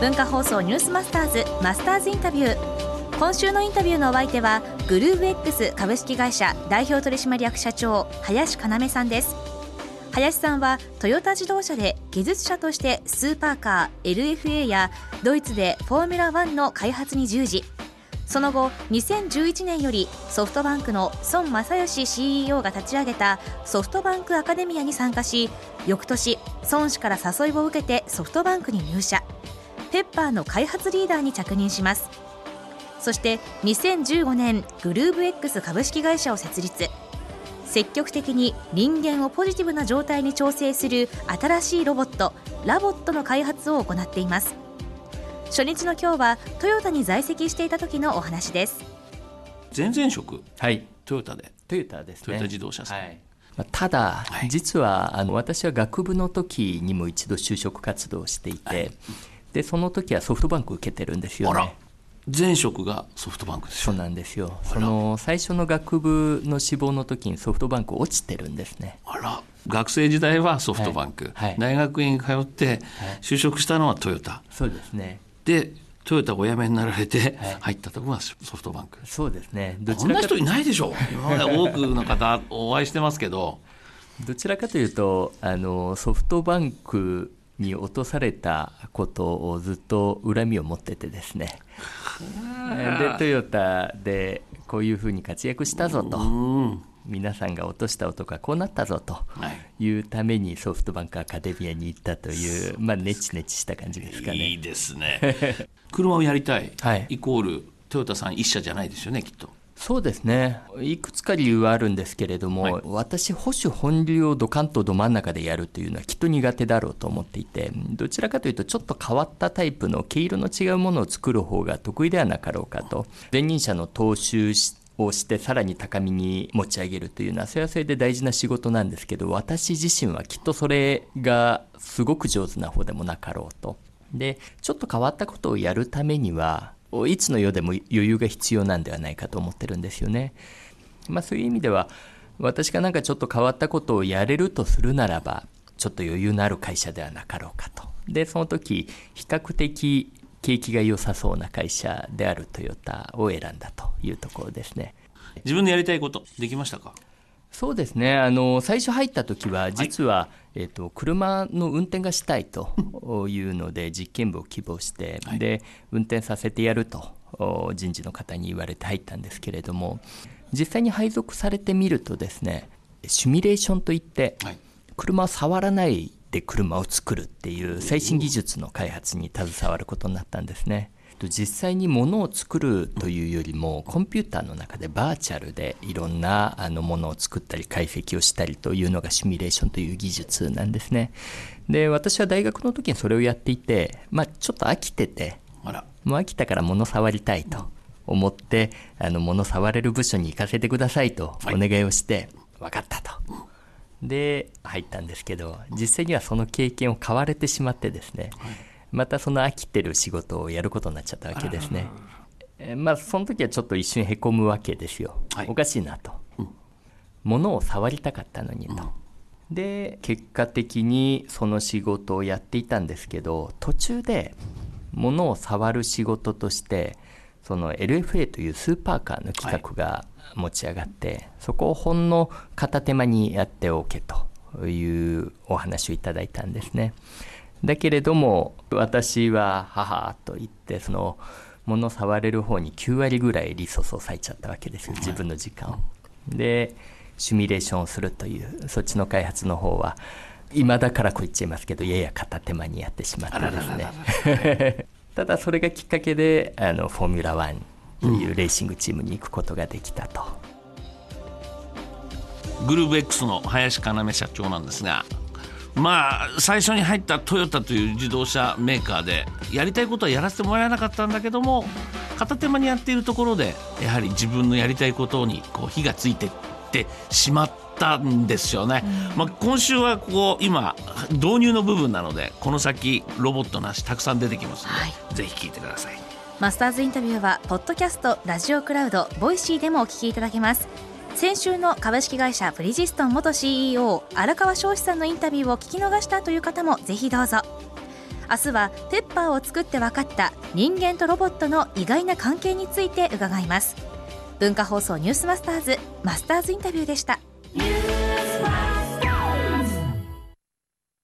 文化放送ニュースマスターズマスターズインタビュー。今週のインタビューのお相手はグルーブ X 株式会社代表取締役社長林要さんです。林さんはトヨタ自動車で技術者としてスーパーカー LFA やドイツでフォーミュラ1の開発に従事。その後2011年よりソフトバンクの孫正義 CEO が立ち上げたソフトバンクアカデミアに参加し翌年孫氏から誘いを受けてソフトバンクに入社。ペッパーの開発リーダーに着任します。そして2015年グルーブ X 株式会社を設立。積極的に人間をポジティブな状態に調整する新しいロボットラボットの開発を行っています。初日の今日はトヨタに在籍していた時のお話です。前々職？はい。トヨタで。トヨタですね。トヨタ自動車さん、はい。まあただ、はい。実はあの私は学部の時にも一度就職活動をしていて、はいでその時はソフトバンク受けてるんですよね。前職がソフトバンクですそうよなんですよ。その最初の学部の志望の時にソフトバンク落ちてるんですね。あら。学生時代はソフトバンク、はい。はい。大学院通って就職したのはトヨタ。そうですね。でトヨタをお辞めになられてはい。入ったところがソフトバンク、そうですね。どこんな人いないでしょ。今まで多くの方お会いしてますけど。どちらかというとあのソフトバンクに落とされたことをずっと恨みを持っててですね。でトヨタでこういうふうに活躍したぞと。うん。皆さんが落とした男はこうなったぞとはい。いうためにソフトバンクアカデミアに行ったというまあネチネチした感じですかね。いいですね。車をやりたい、はい。イコールトヨタさん一社じゃないですよねきっとそうですね。いくつか理由はあるんですけれども、はい。私保守本流をドカンとど真ん中でやるというのはきっと苦手だろうと思っていてどちらかというとちょっと変わったタイプの毛色の違うものを作る方が得意ではなかろうかと。前任者の踏襲しをしてさらに高みに持ち上げるというのはそれはそれで大事な仕事なんですけど私自身はきっとそれがすごく上手な方でもなかろうと。でちょっと変わったことをやるためにはいつの世でも余裕が必要なんではないかと思ってるんですよね。まあ、そういう意味では私がなんかちょっと変わったことをやれるとするならばちょっと余裕のある会社ではなかろうかと。でその時比較的景気が良さそうな会社であるトヨタを選んだというところですね。自分のやりたいことできましたか？そうですね。あの最初入った時は実は、えっと車の運転がしたいと いうので実験部を希望して、はい。で運転させてやるとお人事の方に言われて入ったんですけれども実際に配属されてみるとですねシミュレーションといって、はい。車を触らないで車を作るっていう最新技術の開発に携わることになったんですね。実際に物を作るというよりもコンピューターの中でバーチャルでいろんなあのものを作ったり解析をしたりというのがシミュレーションという技術なんですね。で私は大学の時にそれをやっていて、まあ、ちょっと飽きててもう飽きたから物触りたいと思ってあの物触れる部署に行かせてくださいとお願いをして、分かったと。で入ったんですけど実際にはその経験を買われてしまってですね、またその飽きてる仕事をやることになっちゃったわけですね。えーまあその時はちょっと一瞬へこむわけですよ、はい。おかしいなと、物を触りたかったのにと、で結果的にその仕事をやっていたんですけど途中で物を触る仕事としてその LFA というスーパーカーの企画が持ち上がって、そこをほんの片手間にやっておけというお話をいただいたんですね。だけれども私は母と言ってその物触れる方に9割ぐらいリソースを割いちゃったわけですよ自分の時間を。でシミュレーションをするというそっちの開発の方は今だからこう言っちゃいますけどやや片手間にやってしまってですね ただそれがきっかけであのフォーミュラ1というレーシングチームに行くことができたと。グルーブ X の林要社長なんですがまあ最初に入ったトヨタという自動車メーカーでやりたいことはやらせてもらえなかったんだけども片手間にやっているところでやはり自分のやりたいことにこう火がついてってしまったんですよね、まあ、今週はここ今導入の部分なのでこの先ロボットの話たくさん出てきますので、はい。ぜひ聞いてください。マスターズインタビューはポッドキャストラジオクラウド Voicy でもお聞きいただけます先週の株式会社ブリヂストン元 CEO 荒川詔四さんのインタビューを聞き逃したという方もぜひどうぞ。明日はペッパーを作って分かった人間とロボットの意外な関係について伺います。文化放送ニュースマスターズマスターズインタビューでした。